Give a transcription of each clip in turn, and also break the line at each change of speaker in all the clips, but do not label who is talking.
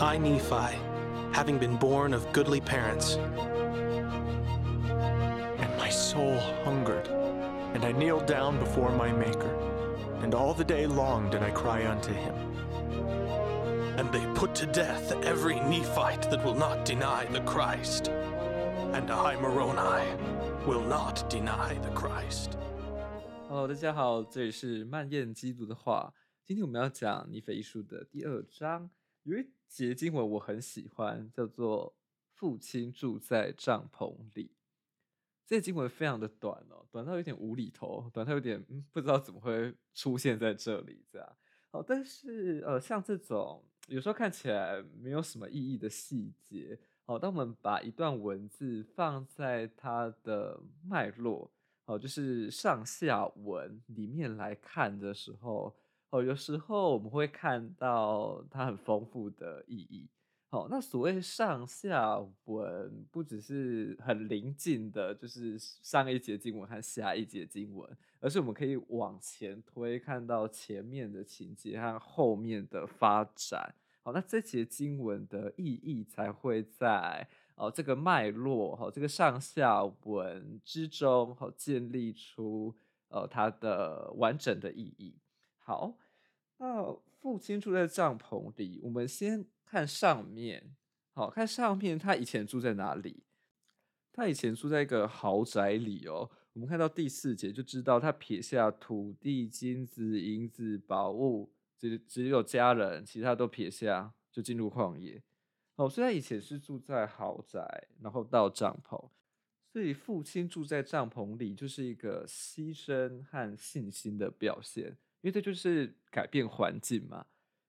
I, Nephi, having been born of goodly parents,
And my soul hungered, and I kneeled down before my Maker, and all the day long did I cry unto him.
and they put to death every Nephite that will not deny the Christ. And I, Moroni, will not deny the Christ.
Hello，大家好，这里是漫燕基督的话。今天我们要讲尼腓书的第二章，有一节经文我很喜欢，叫做“父亲住在帐篷里”。这个经文非常的短哦，短到有点无厘头，短到有点不知道怎么会出现在这里这样。好，但是呃，像这种有时候看起来没有什么意义的细节，好，当我们把一段文字放在它的脉络，好，就是上下文里面来看的时候，哦，有时候我们会看到它很丰富的意义。好，那所谓上下文，不只是很临近的，就是上一节经文和下一节经文，而是我们可以往前推，看到前面的情节和后面的发展。好，那这节经文的意义才会在哦这个脉络，好这个上下文之中，好建立出呃它的完整的意义。好，那父亲住在帐篷里，我们先。看上面，好，看上面，他以前住在哪里？他以前住在一个豪宅里哦。我们看到第四节就知道，他撇下土地、金子、银子、宝物，只只有家人，其他都撇下，就进入旷野。哦，所以他以前是住在豪宅，然后到帐篷。所以父亲住在帐篷里，就是一个牺牲和信心的表现，因为这就是改变环境嘛。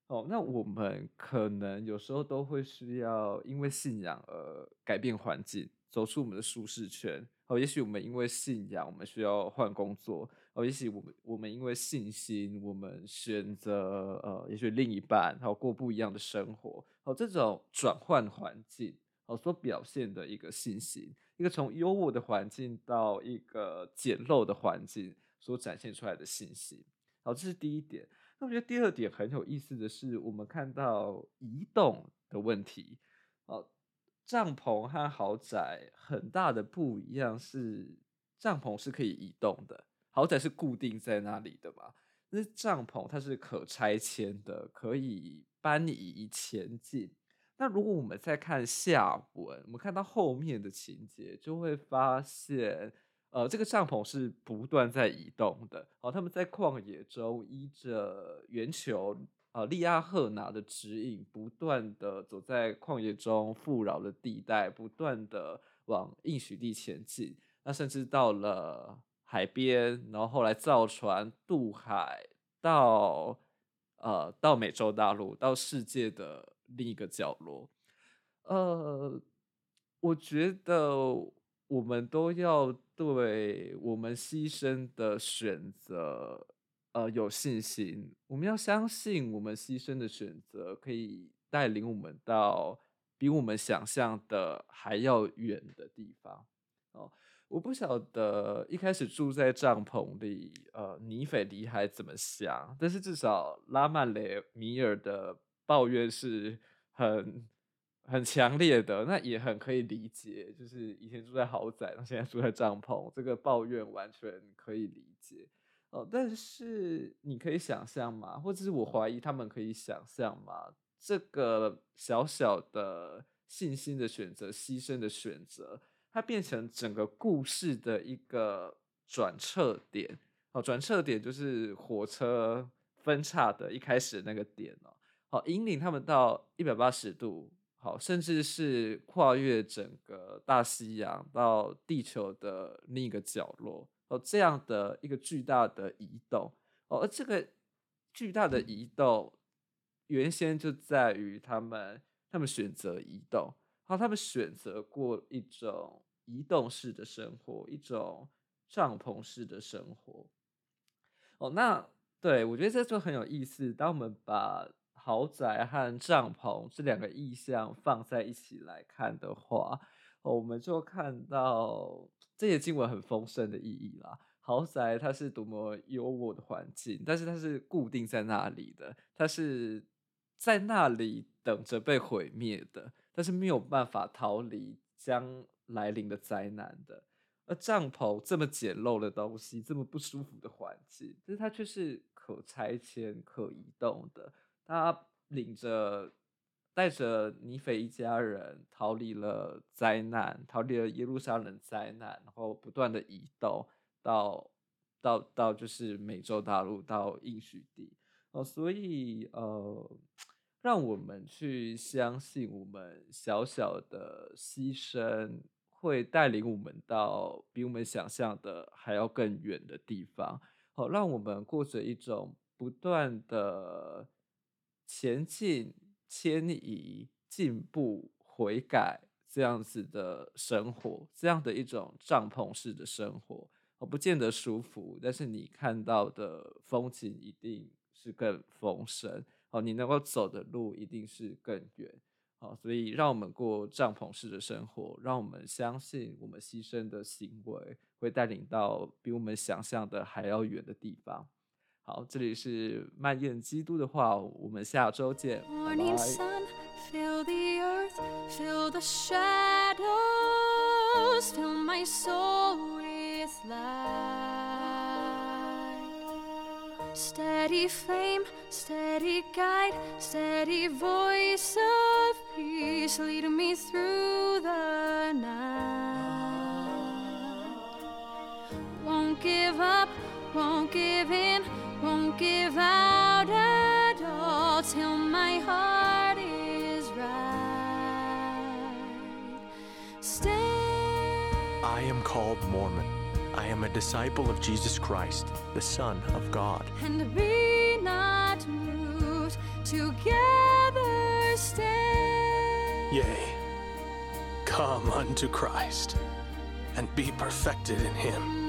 哦，那我们可能有时候都会需要因为信仰而改变环境，走出我们的舒适圈。哦，也许我们因为信仰，我们需要换工作。哦，也许我们我们因为信心，我们选择呃，也许另一半，然后过不一样的生活。哦，这种转换环境，哦，所表现的一个信心，一个从优渥的环境到一个简陋的环境所展现出来的信心。好，这是第一点。那我觉得第二点很有意思的是，我们看到移动的问题。哦，帐篷和豪宅很大的不一样是，帐篷是可以移动的，豪宅是固定在那里的嘛。那帐篷它是可拆迁的，可以搬移前进。那如果我们再看下文，我们看到后面的情节，就会发现。呃，这个帐篷是不断在移动的。好，他们在旷野中依着圆球呃利阿赫拿的指引，不断的走在旷野中富饶的地带，不断的往应许地前进。那甚至到了海边，然后后来造船渡海到呃到美洲大陆，到世界的另一个角落。呃，我觉得。我们都要对我们牺牲的选择，呃，有信心。我们要相信，我们牺牲的选择可以带领我们到比我们想象的还要远的地方。哦，我不晓得一开始住在帐篷里，呃，尼腓尼还怎么想，但是至少拉曼雷米尔的抱怨是很。很强烈的，那也很可以理解，就是以前住在豪宅，那现在住在帐篷，这个抱怨完全可以理解哦。但是你可以想象吗？或者是我怀疑他们可以想象吗？这个小小的信心的选择、牺牲的选择，它变成整个故事的一个转折点哦。转折点就是火车分叉的一开始那个点哦。好，引领他们到一百八十度。好，甚至是跨越整个大西洋到地球的另一个角落哦，这样的一个巨大的移动哦，而这个巨大的移动，原先就在于他们他们选择移动，好，他们选择过一种移动式的生活，一种帐篷式的生活。哦，那对，我觉得这就很有意思。当我们把豪宅和帐篷这两个意象放在一起来看的话，哦我们就看到这些经文很丰盛的意义啦。豪宅它是多么优渥的环境，但是它是固定在那里的，它是在那里等着被毁灭的，但是没有办法逃离将来临的灾难的。而帐篷这么简陋的东西，这么不舒服的环境，但是它却是可拆迁、可移动的。它领着、带着尼腓一家人逃离了灾难，逃离了耶路撒冷灾难，然后不断的移动到到到就是美洲大陆到应许地哦，所以呃，让我们去相信我们小小的牺牲。会带领我们到比我们想象的还要更远的地方，好，让我们过着一种不断的前进、迁移、进步、悔改这样子的生活，这样的一种帐篷式的生活，哦，不见得舒服，但是你看到的风景一定是更丰盛，哦，你能够走的路一定是更远。好，所以让我们过帐篷式的生活，让我们相信我们牺牲的行为会带领到比我们想象的还要远的地方。好，这里是漫燕基督的话，我们下周见，拜拜。Please lead me through the night. Won't give up, won't give in, won't give out at all till my heart is right. Stay.
I am called Mormon. I am a disciple of Jesus Christ, the Son of God.
And be not moved together stay.
Yea, come unto Christ, and be perfected in him.